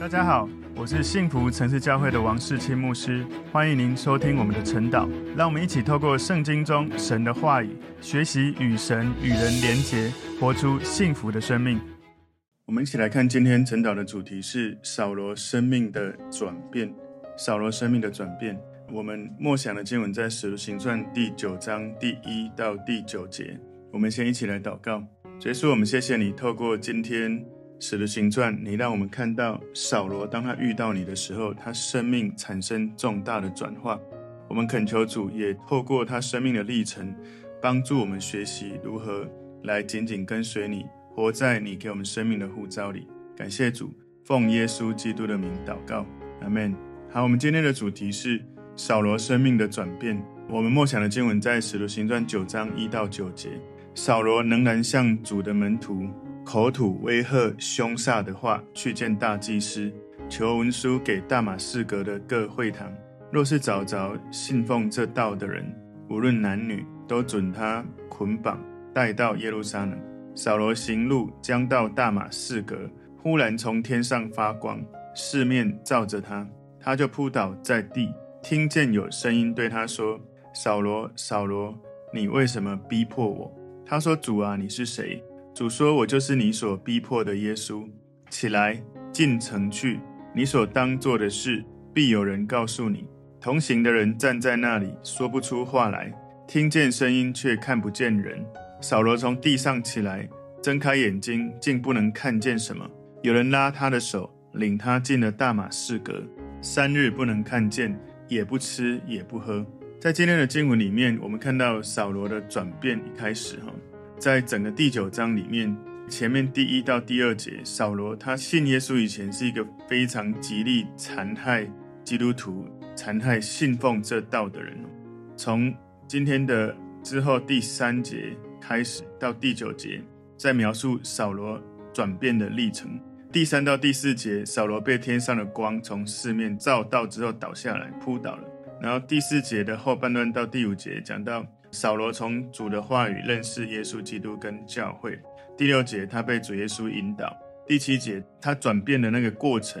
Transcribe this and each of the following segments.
大家好，我是幸福城市教会的王世清牧师，欢迎您收听我们的晨祷。让我们一起透过圣经中神的话语，学习与神与人连结，活出幸福的生命。我们一起来看今天晨祷的主题是扫罗生命的转变。扫罗生命的转变，我们默想的经文在《使徒行传》第九章第一到第九节。我们先一起来祷告，结束，我们谢谢你，透过今天。使徒行传，你让我们看到扫罗，当他遇到你的时候，他生命产生重大的转化。我们恳求主，也透过他生命的历程，帮助我们学习如何来紧紧跟随你，活在你给我们生命的护照里。感谢主，奉耶稣基督的名祷告，阿门。好，我们今天的主题是扫罗生命的转变。我们默想的经文在使徒行传九章一到九节。扫罗仍然向主的门徒。口吐威吓、凶煞的话，去见大祭司，求文书给大马士革的各会堂，若是找着信奉这道的人，无论男女，都准他捆绑带到耶路撒冷。扫罗行路将到大马士革，忽然从天上发光，四面照着他，他就扑倒在地，听见有声音对他说：“扫罗，扫罗，你为什么逼迫我？”他说：“主啊，你是谁？”主说：“我就是你所逼迫的耶稣。起来，进城去。你所当做的事，必有人告诉你。”同行的人站在那里，说不出话来，听见声音却看不见人。扫罗从地上起来，睁开眼睛，竟不能看见什么。有人拉他的手，领他进了大马士革。三日不能看见，也不吃，也不喝。在今天的经文里面，我们看到扫罗的转变一开始哈。在整个第九章里面，前面第一到第二节，扫罗他信耶稣以前是一个非常极力残害基督徒、残害信奉这道的人。从今天的之后第三节开始到第九节，在描述扫罗转变的历程。第三到第四节，扫罗被天上的光从四面照到之后倒下来扑倒了。然后第四节的后半段到第五节讲到。扫罗从主的话语认识耶稣基督跟教会。第六节，他被主耶稣引导。第七节，他转变的那个过程，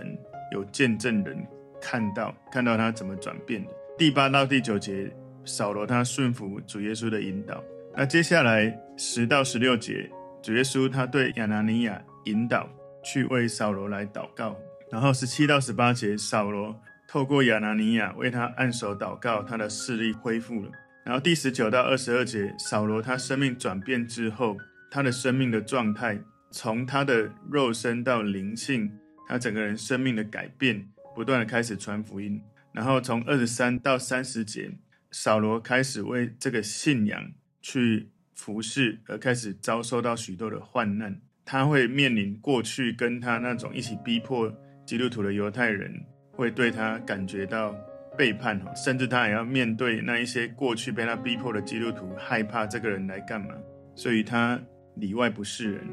有见证人看到，看到他怎么转变的。第八到第九节，扫罗他顺服主耶稣的引导。那接下来十到十六节，主耶稣他对亚拿尼亚引导去为扫罗来祷告。然后十七到十八节，扫罗透过亚拿尼亚为他按手祷告，他的视力恢复了。然后第十九到二十二节，扫罗他生命转变之后，他的生命的状态，从他的肉身到灵性，他整个人生命的改变，不断的开始传福音。然后从二十三到三十节，扫罗开始为这个信仰去服侍，而开始遭受到许多的患难。他会面临过去跟他那种一起逼迫基督徒的犹太人，会对他感觉到。背叛，甚至他也要面对那一些过去被他逼迫的基督徒，害怕这个人来干嘛，所以他里外不是人。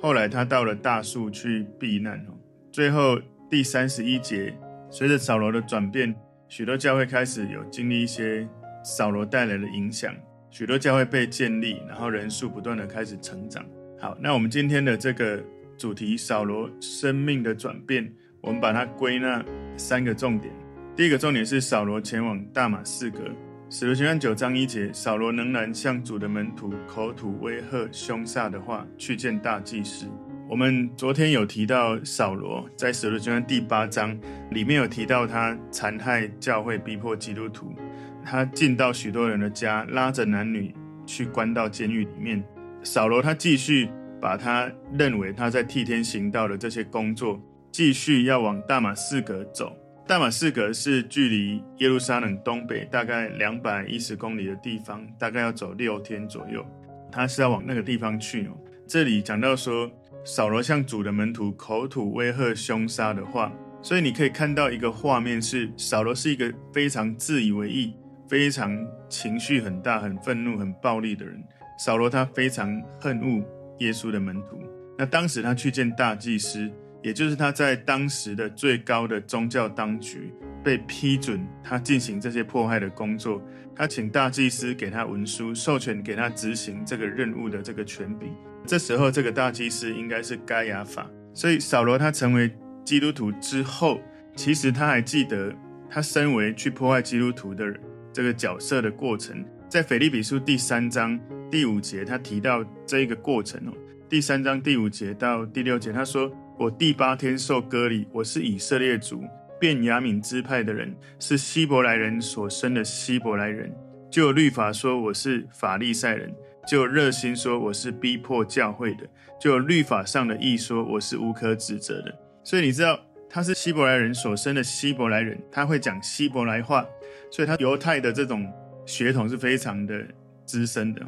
后来他到了大树去避难哦。最后第三十一节，随着扫罗的转变，许多教会开始有经历一些扫罗带来的影响，许多教会被建立，然后人数不断的开始成长。好，那我们今天的这个主题，扫罗生命的转变，我们把它归纳三个重点。第一个重点是扫罗前往大马士革，使徒行传九章一节，扫罗仍然向主的门徒口吐威吓、凶煞的话，去见大祭司。我们昨天有提到扫罗在使徒行传第八章里面有提到他残害教会、逼迫基督徒，他进到许多人的家，拉着男女去关到监狱里面。扫罗他继续把他认为他在替天行道的这些工作，继续要往大马士革走。大马士革是距离耶路撒冷东北大概两百一十公里的地方，大概要走六天左右。他是要往那个地方去哦。这里讲到说，扫罗向主的门徒口吐威吓、凶杀的话，所以你可以看到一个画面是，扫罗是一个非常自以为意、非常情绪很大、很愤怒、很暴力的人。扫罗他非常恨恶耶稣的门徒。那当时他去见大祭司。也就是他在当时的最高的宗教当局被批准他进行这些迫害的工作，他请大祭司给他文书，授权给他执行这个任务的这个权柄。这时候，这个大祭司应该是该亚法。所以扫罗他成为基督徒之后，其实他还记得他身为去破坏基督徒的这个角色的过程。在腓立比书第三章第五节，他提到这一个过程哦。第三章第五节到第六节，他说：“我第八天受割礼，我是以色列族便雅悯支派的人，是希伯来人所生的希伯来人。就律法说我是法利赛人，就热心说我是逼迫教会的，就律法上的义说我是无可指责的。所以你知道他是希伯来人所生的希伯来人，他会讲希伯来话，所以他犹太的这种。”血统是非常的资深的，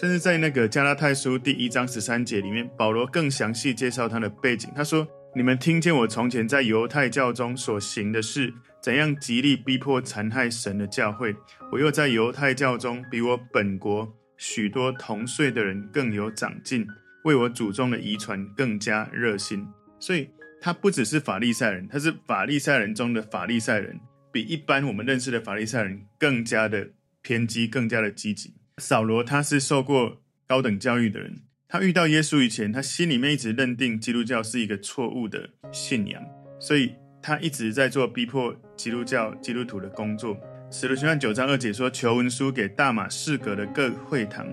甚至在那个加拉太书第一章十三节里面，保罗更详细介绍他的背景。他说：“你们听见我从前在犹太教中所行的事，怎样极力逼迫残害神的教会；我又在犹太教中比我本国许多同岁的人更有长进，为我祖宗的遗传更加热心。所以，他不只是法利赛人，他是法利赛人中的法利赛人，比一般我们认识的法利赛人更加的。”偏激更加的积极。扫罗他是受过高等教育的人，他遇到耶稣以前，他心里面一直认定基督教是一个错误的信仰，所以他一直在做逼迫基督教基督徒的工作。使徒行传九章二节说：“求文书给大马士革的各会堂，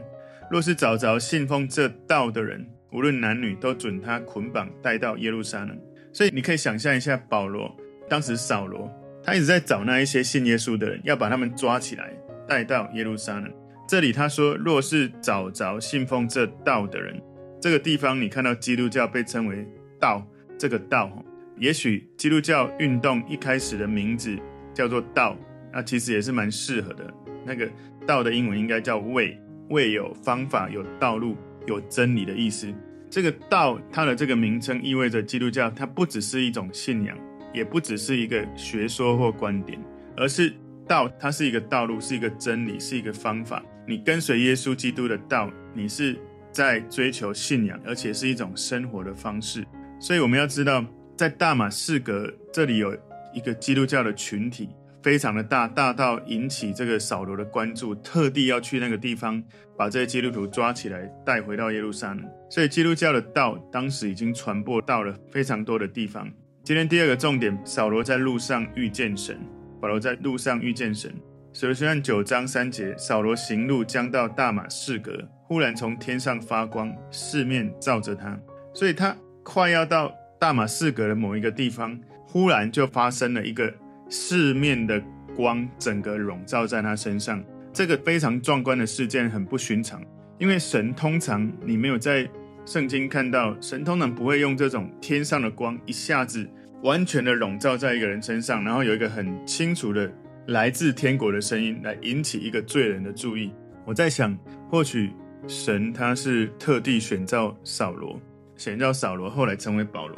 若是找着信奉这道的人，无论男女，都准他捆绑带到耶路撒冷。”所以你可以想象一下，保罗当时扫罗他一直在找那一些信耶稣的人，要把他们抓起来。带到耶路撒冷。这里他说：“若是找着信奉这道的人，这个地方你看到基督教被称为道，这个道，也许基督教运动一开始的名字叫做道，那其实也是蛮适合的。那个道的英文应该叫 way，way 有方法、有道路、有真理的意思。这个道它的这个名称意味着基督教，它不只是一种信仰，也不只是一个学说或观点，而是。”道，它是一个道路，是一个真理，是一个方法。你跟随耶稣基督的道，你是在追求信仰，而且是一种生活的方式。所以我们要知道，在大马士革这里有一个基督教的群体，非常的大，大到引起这个扫罗的关注，特地要去那个地方把这些基督徒抓起来，带回到耶路撒冷。所以基督教的道当时已经传播到了非常多的地方。今天第二个重点，扫罗在路上遇见神。保罗在路上遇见神。使徒行传九章三节，扫罗行路将到大马士革，忽然从天上发光，四面照着他。所以他快要到大马士革的某一个地方，忽然就发生了一个四面的光，整个笼罩在他身上。这个非常壮观的事件很不寻常，因为神通常你没有在圣经看到，神通常不会用这种天上的光一下子。完全的笼罩在一个人身上，然后有一个很清楚的来自天国的声音来引起一个罪人的注意。我在想，或许神他是特地选召扫罗，选召扫罗后来成为保罗。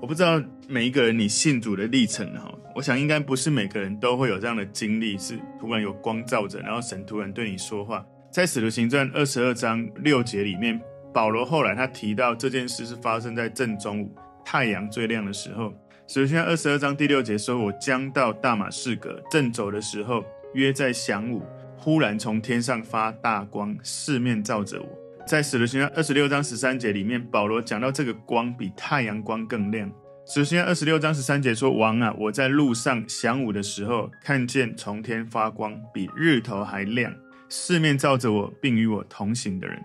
我不知道每一个人你信主的历程哈，我想应该不是每个人都会有这样的经历，是突然有光照着，然后神突然对你说话。在使徒行传二十二章六节里面，保罗后来他提到这件事是发生在正中午，太阳最亮的时候。首先，二十二章第六节说：“我将到大马士革，正走的时候，约在晌午，忽然从天上发大光，四面照着我。”在使徒行传二十六章十三节里面，保罗讲到这个光比太阳光更亮。使徒行传二十六章十三节说：“王啊，我在路上晌午的时候，看见从天发光，比日头还亮，四面照着我，并与我同行的人。”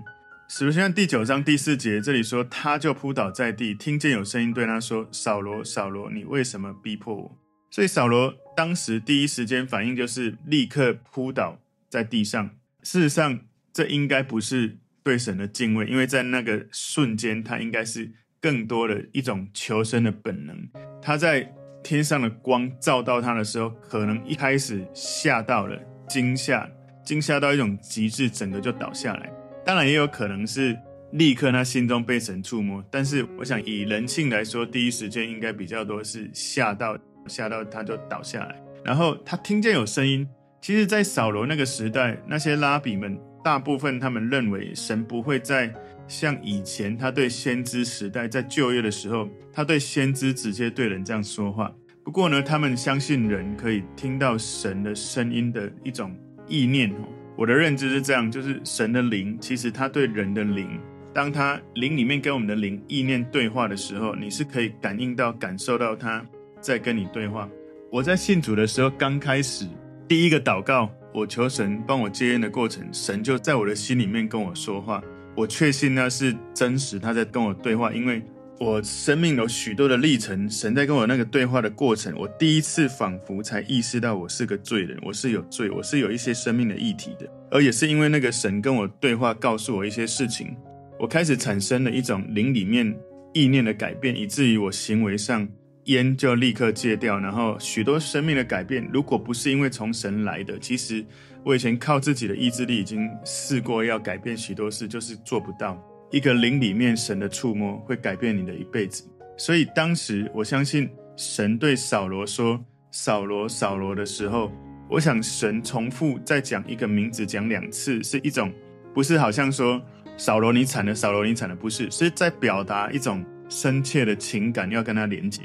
使徒行传第九章第四节，这里说，他就扑倒在地，听见有声音对他说：“扫罗，扫罗，你为什么逼迫我？”所以扫罗当时第一时间反应就是立刻扑倒在地上。事实上，这应该不是对神的敬畏，因为在那个瞬间，他应该是更多的一种求生的本能。他在天上的光照到他的时候，可能一开始吓到了，惊吓，惊吓到一种极致，整个就倒下来。当然也有可能是立刻他心中被神触摸，但是我想以人性来说，第一时间应该比较多是吓到，吓到他就倒下来。然后他听见有声音，其实，在扫罗那个时代，那些拉比们大部分他们认为神不会再像以前他对先知时代在就业的时候，他对先知直接对人这样说话。不过呢，他们相信人可以听到神的声音的一种意念。我的认知是这样，就是神的灵，其实他对人的灵当他灵里面跟我们的灵意念对话的时候，你是可以感应到、感受到他在跟你对话。我在信主的时候刚开始第一个祷告，我求神帮我接烟的过程，神就在我的心里面跟我说话。我确信那是真实，他在跟我对话，因为我生命有许多的历程，神在跟我那个对话的过程，我第一次仿佛才意识到我是个罪人，我是有罪，我是有一些生命的议题的，而也是因为那个神跟我对话，告诉我一些事情，我开始产生了一种灵里面意念的改变，以至于我行为上烟就立刻戒掉，然后许多生命的改变，如果不是因为从神来的，其实。我以前靠自己的意志力已经试过要改变许多事，就是做不到。一个灵里面神的触摸会改变你的一辈子。所以当时我相信神对扫罗说“扫罗，扫罗”的时候，我想神重复再讲一个名字讲两次，是一种不是好像说“扫罗你惨了，扫罗你惨了”，不是，是在表达一种深切的情感要跟他连接。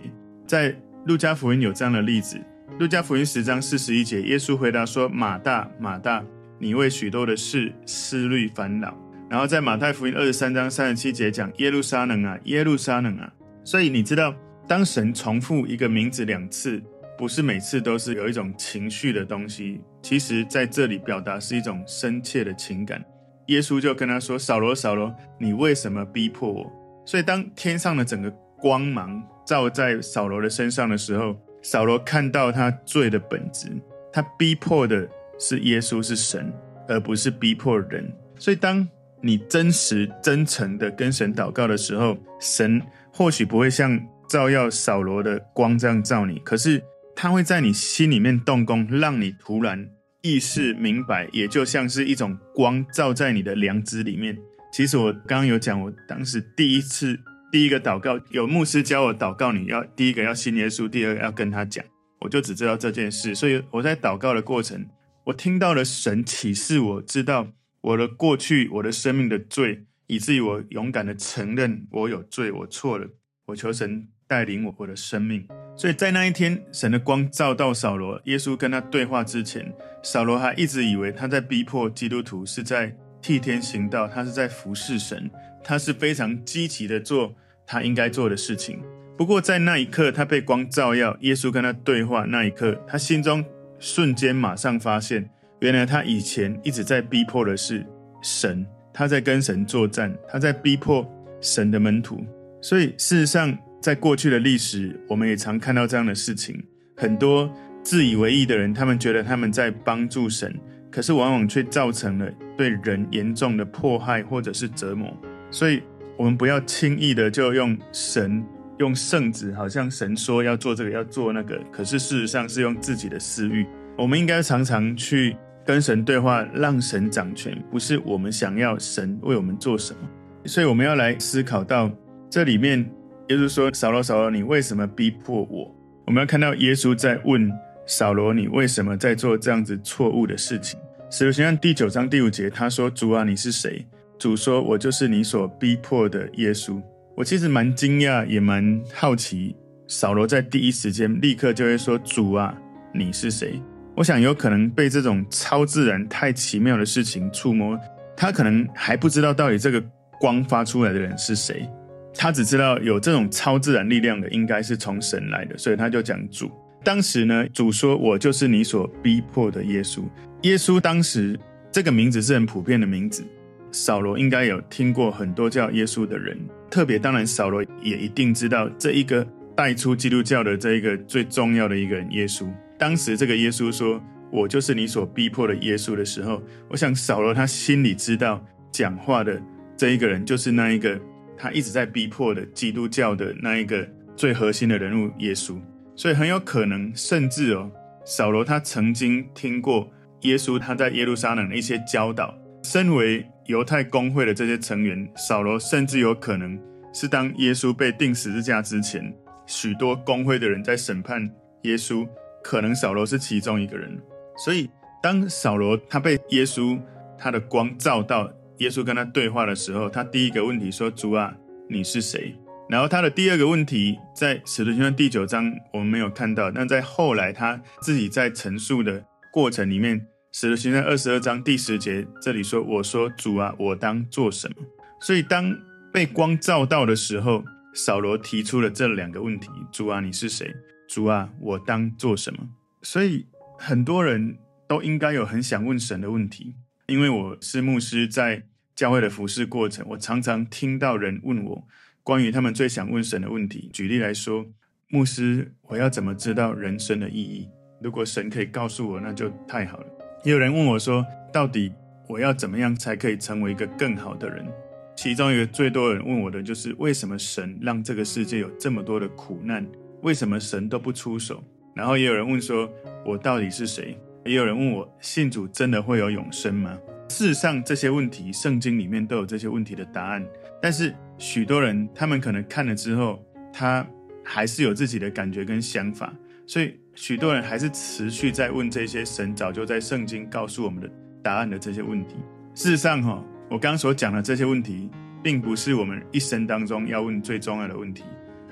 在路加福音有这样的例子。路加福音十章四十一节，耶稣回答说：“马大，马大，你为许多的事思虑烦恼。”然后在马太福音二十三章三十七节讲：“耶路撒冷啊，耶路撒冷啊。”所以你知道，当神重复一个名字两次，不是每次都是有一种情绪的东西。其实在这里表达是一种深切的情感。耶稣就跟他说：“扫罗，扫罗，你为什么逼迫我？”所以当天上的整个光芒照在扫罗的身上的时候，扫罗看到他罪的本质，他逼迫的是耶稣是神，而不是逼迫人。所以，当你真实真诚的跟神祷告的时候，神或许不会像照耀扫罗的光这样照你，可是他会在你心里面动工，让你突然意识明白，也就像是一种光照在你的良知里面。其实我刚刚有讲，我当时第一次。第一个祷告，有牧师教我祷告，你要第一个要信耶稣，第二个要跟他讲，我就只知道这件事。所以我在祷告的过程，我听到了神启示，我知道我的过去，我的生命的罪，以至于我勇敢的承认我有罪，我错了。我求神带领我我的生命。所以在那一天，神的光照到扫罗，耶稣跟他对话之前，扫罗还一直以为他在逼迫基督徒，是在替天行道，他是在服侍神，他是非常积极的做。他应该做的事情。不过，在那一刻，他被光照耀，耶稣跟他对话那一刻，他心中瞬间马上发现，原来他以前一直在逼迫的是神，他在跟神作战，他在逼迫神的门徒。所以，事实上，在过去的历史，我们也常看到这样的事情：很多自以为义的人，他们觉得他们在帮助神，可是往往却造成了对人严重的迫害或者是折磨。所以，我们不要轻易的就用神用圣旨，好像神说要做这个要做那个，可是事实上是用自己的私欲。我们应该常常去跟神对话，让神掌权，不是我们想要神为我们做什么。所以我们要来思考到这里面，耶稣说：“扫罗，扫罗，你为什么逼迫我？”我们要看到耶稣在问扫罗：“你为什么在做这样子错误的事情？”使徒行传第九章第五节，他说：“主啊，你是谁？”主说：“我就是你所逼迫的耶稣。”我其实蛮惊讶，也蛮好奇，扫罗在第一时间立刻就会说：“主啊，你是谁？”我想有可能被这种超自然、太奇妙的事情触摸，他可能还不知道到底这个光发出来的人是谁，他只知道有这种超自然力量的应该是从神来的，所以他就讲主。当时呢，主说：“我就是你所逼迫的耶稣。”耶稣当时这个名字是很普遍的名字。扫罗应该有听过很多叫耶稣的人，特别当然，扫罗也一定知道这一个带出基督教的这一个最重要的一个人耶稣。当时这个耶稣说：“我就是你所逼迫的耶稣”的时候，我想扫罗他心里知道，讲话的这一个人就是那一个他一直在逼迫的基督教的那一个最核心的人物耶稣。所以很有可能，甚至哦，扫罗他曾经听过耶稣他在耶路撒冷的一些教导，身为。犹太公会的这些成员，扫罗甚至有可能是当耶稣被钉十字架之前，许多公会的人在审判耶稣，可能扫罗是其中一个人。所以，当扫罗他被耶稣他的光照到，耶稣跟他对话的时候，他第一个问题说：“主啊，你是谁？”然后他的第二个问题，在使徒行传第九章我们没有看到，但在后来他自己在陈述的过程里面。使徒行传二十二章第十节，这里说：“我说主啊，我当做什么？”所以当被光照到的时候，扫罗提出了这两个问题：主啊，你是谁？主啊，我当做什么？所以很多人都应该有很想问神的问题，因为我是牧师，在教会的服事过程，我常常听到人问我关于他们最想问神的问题。举例来说，牧师，我要怎么知道人生的意义？如果神可以告诉我，那就太好了。也有人问我说，到底我要怎么样才可以成为一个更好的人？其中一个最多人问我的就是，为什么神让这个世界有这么多的苦难？为什么神都不出手？然后也有人问说，我到底是谁？也有人问我，信主真的会有永生吗？事实上，这些问题圣经里面都有这些问题的答案。但是许多人他们可能看了之后，他还是有自己的感觉跟想法，所以许多人还是持续在问这些神早就在圣经告诉我们的答案的这些问题。事实上，哈。我刚所讲的这些问题，并不是我们一生当中要问最重要的问题，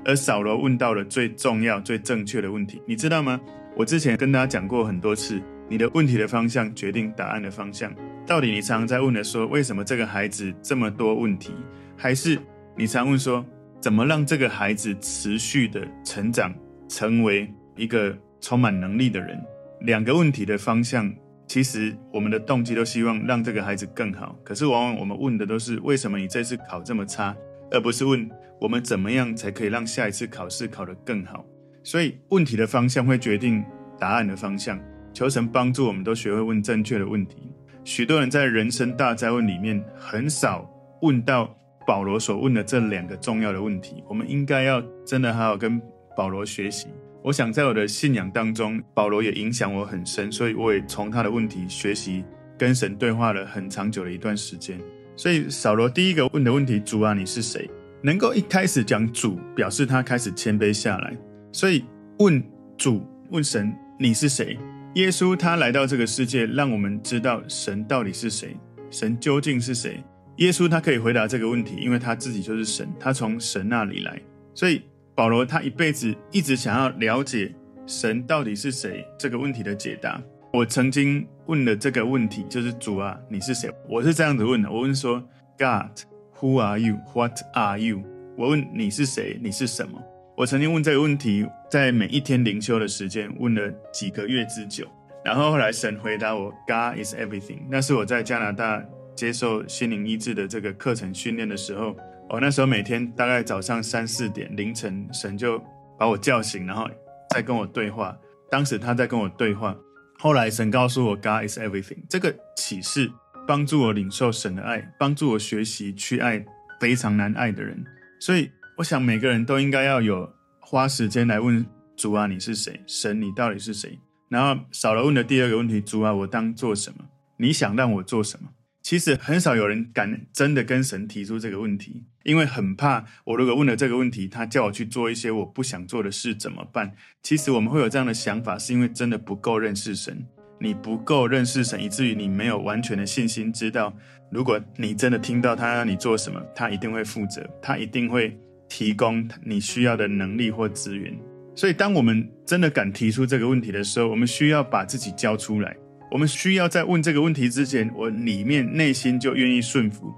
而扫罗问到了最重要、最正确的问题，你知道吗？我之前跟大家讲过很多次，你的问题的方向决定答案的方向。到底你常常在问的说，为什么这个孩子这么多问题？还是你常问说，怎么让这个孩子持续的成长，成为一个充满能力的人？两个问题的方向。其实我们的动机都希望让这个孩子更好，可是往往我们问的都是为什么你这次考这么差，而不是问我们怎么样才可以让下一次考试考得更好。所以问题的方向会决定答案的方向。求神帮助我们都学会问正确的问题。许多人在人生大哉问里面很少问到保罗所问的这两个重要的问题。我们应该要真的好好跟保罗学习。我想在我的信仰当中，保罗也影响我很深，所以我也从他的问题学习，跟神对话了很长久的一段时间。所以扫罗第一个问的问题：“主啊，你是谁？”能够一开始讲主，表示他开始谦卑下来。所以问主，问神，你是谁？耶稣他来到这个世界，让我们知道神到底是谁，神究竟是谁？耶稣他可以回答这个问题，因为他自己就是神，他从神那里来，所以。保罗他一辈子一直想要了解神到底是谁这个问题的解答。我曾经问了这个问题，就是主啊，你是谁？我是这样子问的，我问说，God Who are you？What are you？我问你是谁？你是什么？我曾经问这个问题，在每一天灵修的时间问了几个月之久。然后后来神回答我，God is everything。那是我在加拿大接受心灵医治的这个课程训练的时候。我那时候每天大概早上三四点凌晨，神就把我叫醒，然后再跟我对话。当时他在跟我对话，后来神告诉我，God is everything。这个启示帮助我领受神的爱，帮助我学习去爱非常难爱的人。所以，我想每个人都应该要有花时间来问主啊，你是谁？神，你到底是谁？然后少了问的第二个问题，主啊，我当做什么？你想让我做什么？其实很少有人敢真的跟神提出这个问题，因为很怕我如果问了这个问题，他叫我去做一些我不想做的事怎么办？其实我们会有这样的想法，是因为真的不够认识神，你不够认识神，以至于你没有完全的信心，知道如果你真的听到他让你做什么，他一定会负责，他一定会提供你需要的能力或资源。所以，当我们真的敢提出这个问题的时候，我们需要把自己交出来。我们需要在问这个问题之前，我里面内心就愿意顺服。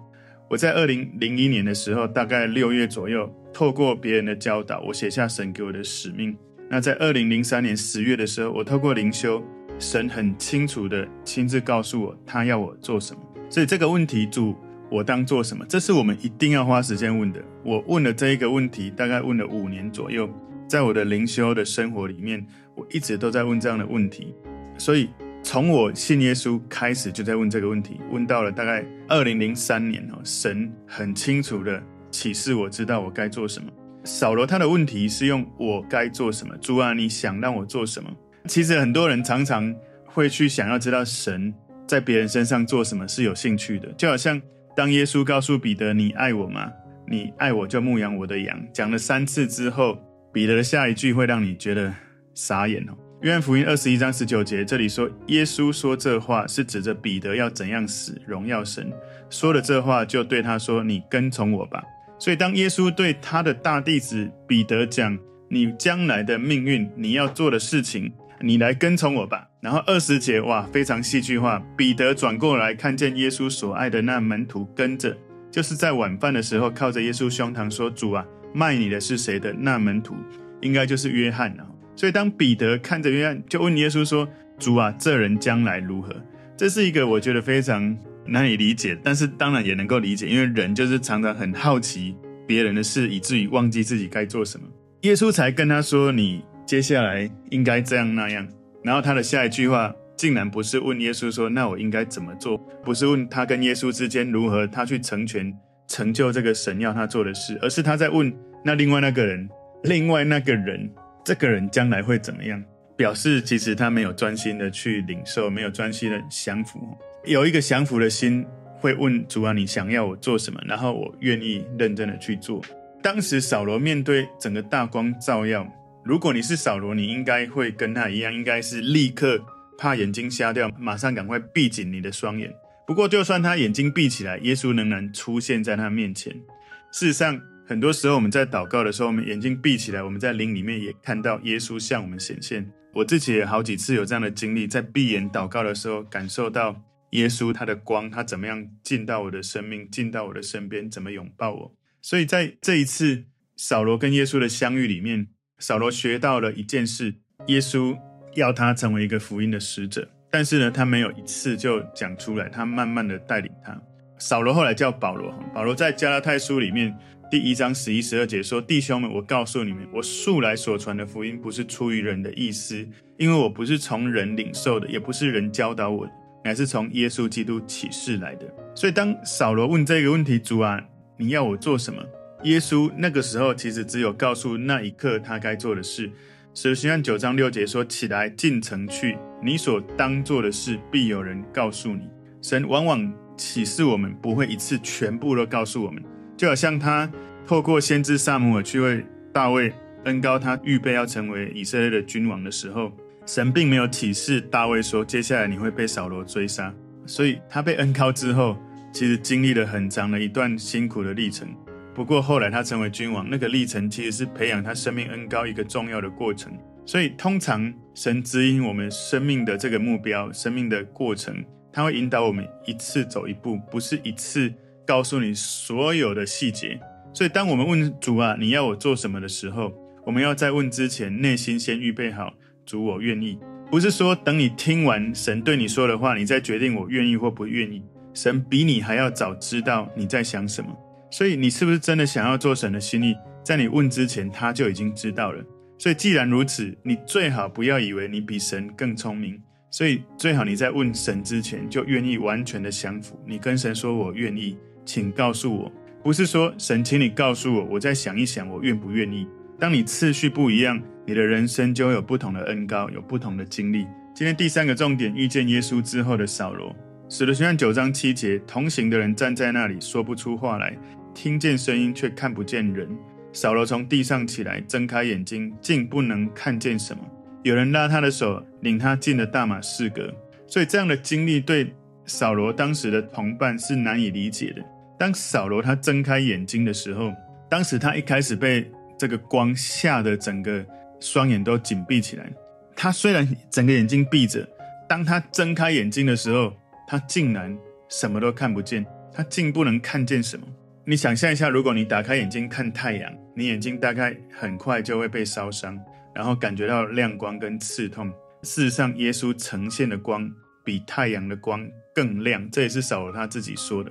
我在二零零一年的时候，大概六月左右，透过别人的教导，我写下神给我的使命。那在二零零三年十月的时候，我透过灵修，神很清楚的亲自告诉我，他要我做什么。所以这个问题，主，我当做什么？这是我们一定要花时间问的。我问了这一个问题，大概问了五年左右，在我的灵修的生活里面，我一直都在问这样的问题。所以。从我信耶稣开始，就在问这个问题，问到了大概二零零三年哦，神很清楚的启示我知道我该做什么。扫罗他的问题是用我该做什么？主啊，你想让我做什么？其实很多人常常会去想要知道神在别人身上做什么是有兴趣的，就好像当耶稣告诉彼得：“你爱我吗？你爱我就牧养我的羊。”讲了三次之后，彼得的下一句会让你觉得傻眼哦。约翰福音二十一章十九节，这里说耶稣说这话是指着彼得要怎样死，荣耀神。说了这话，就对他说：“你跟从我吧。”所以，当耶稣对他的大弟子彼得讲：“你将来的命运，你要做的事情，你来跟从我吧。”然后二十节，哇，非常戏剧化。彼得转过来看见耶稣所爱的那门徒跟着，就是在晚饭的时候靠着耶稣胸膛说：“主啊，卖你的是谁的？”那门徒应该就是约翰啊。所以当彼得看着约翰，就问耶稣说：“主啊，这人将来如何？”这是一个我觉得非常难以理解，但是当然也能够理解，因为人就是常常很好奇别人的事，以至于忘记自己该做什么。耶稣才跟他说：“你接下来应该这样那样。”然后他的下一句话竟然不是问耶稣说：“那我应该怎么做？”不是问他跟耶稣之间如何他去成全成就这个神要他做的事，而是他在问那另外那个人，另外那个人。这个人将来会怎么样？表示其实他没有专心的去领受，没有专心的降服。有一个降服的心，会问主啊，你想要我做什么？然后我愿意认真的去做。当时扫罗面对整个大光照耀，如果你是扫罗，你应该会跟他一样，应该是立刻怕眼睛瞎掉，马上赶快闭紧你的双眼。不过，就算他眼睛闭起来，耶稣仍然出现在他面前。事实上，很多时候我们在祷告的时候，我们眼睛闭起来，我们在灵里面也看到耶稣向我们显现。我自己也好几次有这样的经历，在闭眼祷告的时候，感受到耶稣他的光，他怎么样进到我的生命，进到我的身边，怎么拥抱我。所以在这一次扫罗跟耶稣的相遇里面，扫罗学到了一件事：耶稣要他成为一个福音的使者。但是呢，他没有一次就讲出来，他慢慢的带领他。扫罗后来叫保罗，保罗在加拉太书里面。第一章十一、十二节说：“弟兄们，我告诉你们，我素来所传的福音不是出于人的意思，因为我不是从人领受的，也不是人教导我的，乃是从耶稣基督启示来的。”所以，当扫罗问这个问题：“主啊，你要我做什么？”耶稣那个时候其实只有告诉那一刻他该做的事。使徒行传九章六节说：“起来，进城去，你所当做的事必有人告诉你。”神往往启示我们，不会一次全部都告诉我们。就好像他透过先知撒母耳去为大卫恩膏他，预备要成为以色列的君王的时候，神并没有启示大卫说，接下来你会被扫罗追杀。所以他被恩膏之后，其实经历了很长的一段辛苦的历程。不过后来他成为君王，那个历程其实是培养他生命恩膏一个重要的过程。所以通常神指引我们生命的这个目标、生命的过程，他会引导我们一次走一步，不是一次。告诉你所有的细节，所以当我们问主啊，你要我做什么的时候，我们要在问之前，内心先预备好，主，我愿意。不是说等你听完神对你说的话，你再决定我愿意或不愿意。神比你还要早知道你在想什么，所以你是不是真的想要做神的心意，在你问之前，他就已经知道了。所以既然如此，你最好不要以为你比神更聪明，所以最好你在问神之前，就愿意完全的降服。你跟神说，我愿意。请告诉我，不是说神，请你告诉我，我再想一想，我愿不愿意。当你次序不一样，你的人生就有不同的恩膏，有不同的经历。今天第三个重点，遇见耶稣之后的扫罗。使徒行传九章七节，同行的人站在那里，说不出话来，听见声音却看不见人。扫罗从地上起来，睁开眼睛，竟不能看见什么。有人拉他的手，领他进了大马士革。所以这样的经历对扫罗当时的同伴是难以理解的。当扫罗他睁开眼睛的时候，当时他一开始被这个光吓得整个双眼都紧闭起来。他虽然整个眼睛闭着，当他睁开眼睛的时候，他竟然什么都看不见，他竟不能看见什么。你想象一下，如果你打开眼睛看太阳，你眼睛大概很快就会被烧伤，然后感觉到亮光跟刺痛。事实上，耶稣呈现的光比太阳的光更亮，这也是扫罗他自己说的。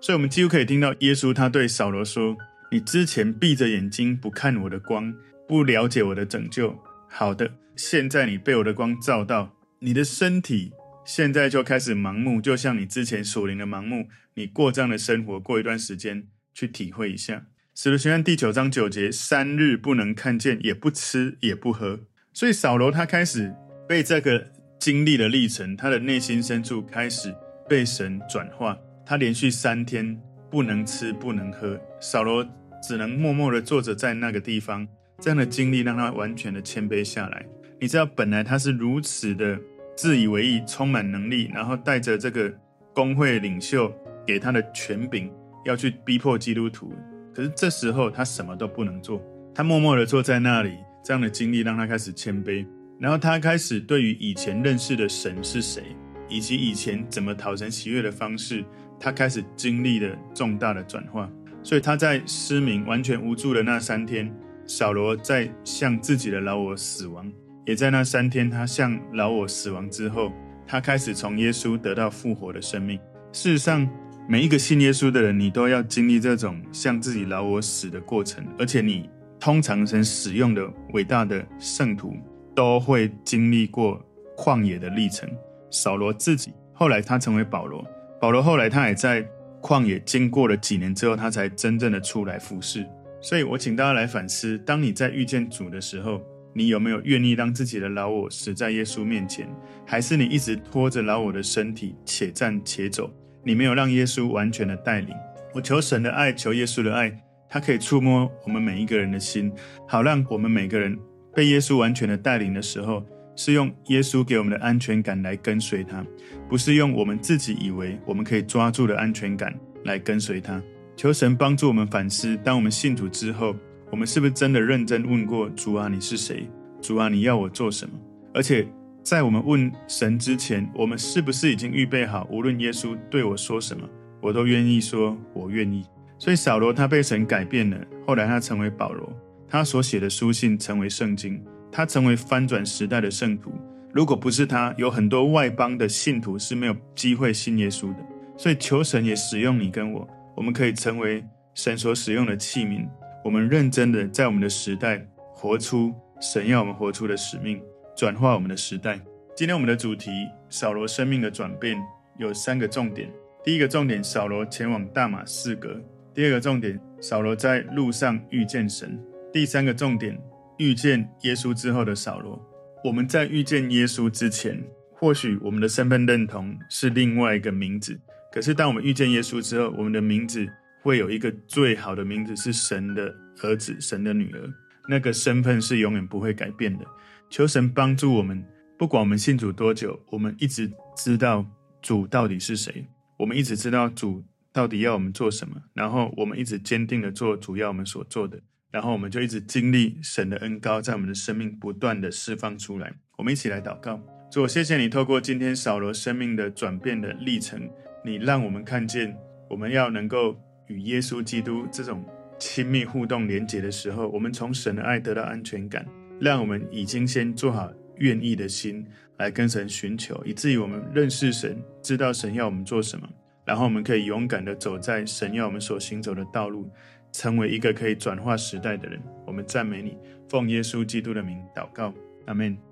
所以，我们几乎可以听到耶稣他对扫罗说：“你之前闭着眼睛不看我的光，不了解我的拯救。好的，现在你被我的光照到，你的身体现在就开始盲目，就像你之前属灵的盲目。你过这样的生活，过一段时间去体会一下。使徒行传第九章九节：三日不能看见，也不吃，也不喝。所以，扫罗他开始被这个经历的历程，他的内心深处开始被神转化。”他连续三天不能吃不能喝，扫罗只能默默地坐着在那个地方。这样的经历让他完全的谦卑下来。你知道，本来他是如此的自以为意，充满能力，然后带着这个工会领袖给他的权柄，要去逼迫基督徒。可是这时候他什么都不能做，他默默地坐在那里。这样的经历让他开始谦卑，然后他开始对于以前认识的神是谁，以及以前怎么讨神喜悦的方式。他开始经历了重大的转化。所以他在失明、完全无助的那三天，扫罗在向自己的老我死亡，也在那三天，他向老我死亡之后，他开始从耶稣得到复活的生命。事实上，每一个信耶稣的人，你都要经历这种向自己老我死的过程，而且你通常神使用的伟大的圣徒都会经历过旷野的历程。扫罗自己后来他成为保罗，保罗后来他也在。旷野经过了几年之后，他才真正的出来服侍。所以我请大家来反思：当你在遇见主的时候，你有没有愿意让自己的老我死在耶稣面前？还是你一直拖着老我的身体，且战且走？你没有让耶稣完全的带领。我求神的爱，求耶稣的爱，他可以触摸我们每一个人的心，好让我们每个人被耶稣完全的带领的时候。是用耶稣给我们的安全感来跟随他，不是用我们自己以为我们可以抓住的安全感来跟随他。求神帮助我们反思：当我们信主之后，我们是不是真的认真问过主啊，你是谁？主啊，你要我做什么？而且在我们问神之前，我们是不是已经预备好？无论耶稣对我说什么，我都愿意说，我愿意。所以扫罗他被神改变了，后来他成为保罗，他所写的书信成为圣经。他成为翻转时代的圣徒。如果不是他，有很多外邦的信徒是没有机会信耶稣的。所以求神也使用你跟我，我们可以成为神所使用的器皿。我们认真的在我们的时代活出神要我们活出的使命，转化我们的时代。今天我们的主题：扫罗生命的转变有三个重点。第一个重点，扫罗前往大马士革；第二个重点，扫罗在路上遇见神；第三个重点。遇见耶稣之后的扫罗，我们在遇见耶稣之前，或许我们的身份认同是另外一个名字。可是当我们遇见耶稣之后，我们的名字会有一个最好的名字，是神的儿子、神的女儿。那个身份是永远不会改变的。求神帮助我们，不管我们信主多久，我们一直知道主到底是谁，我们一直知道主到底要我们做什么，然后我们一直坚定的做主要我们所做的。然后我们就一直经历神的恩膏，在我们的生命不断的释放出来。我们一起来祷告，主，我谢谢你透过今天扫罗生命的转变的历程，你让我们看见，我们要能够与耶稣基督这种亲密互动连结的时候，我们从神的爱得到安全感，让我们已经先做好愿意的心来跟神寻求，以至于我们认识神，知道神要我们做什么，然后我们可以勇敢的走在神要我们所行走的道路。成为一个可以转化时代的人，我们赞美你，奉耶稣基督的名祷告，阿门。